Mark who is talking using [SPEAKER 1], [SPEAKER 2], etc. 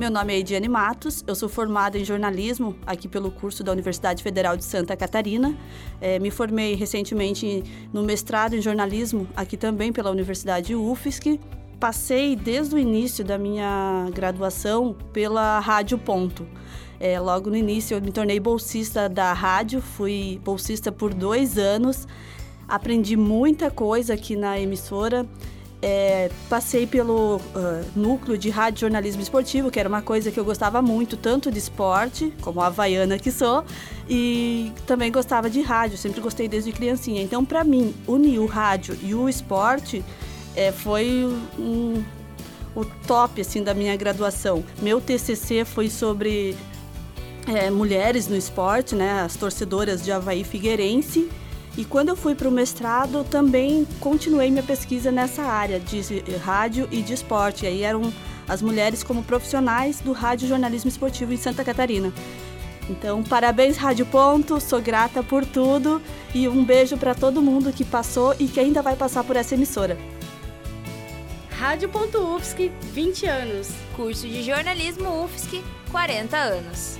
[SPEAKER 1] Meu nome é Ediane Matos, eu sou formada em jornalismo aqui pelo curso da Universidade Federal de Santa Catarina. É, me formei recentemente no mestrado em jornalismo aqui também pela Universidade UFSC. Passei desde o início da minha graduação pela Rádio Ponto. É, logo no início eu me tornei bolsista da rádio, fui bolsista por dois anos, aprendi muita coisa aqui na emissora. É, passei pelo uh, núcleo de rádio jornalismo esportivo, que era uma coisa que eu gostava muito, tanto de esporte, como a havaiana que sou, e também gostava de rádio, sempre gostei desde criancinha. Então, para mim, unir o rádio e o esporte é, foi um, o top assim da minha graduação. Meu TCC foi sobre é, mulheres no esporte, né, as torcedoras de Havaí Figueirense, e quando eu fui para o mestrado, também continuei minha pesquisa nessa área de rádio e de esporte. E aí eram as mulheres como profissionais do rádio jornalismo esportivo em Santa Catarina. Então, parabéns Rádio Ponto, sou grata por tudo e um beijo para todo mundo que passou e que ainda vai passar por essa emissora.
[SPEAKER 2] Rádio Ponto UFSC, 20 anos.
[SPEAKER 3] Curso de jornalismo UFSC, 40 anos.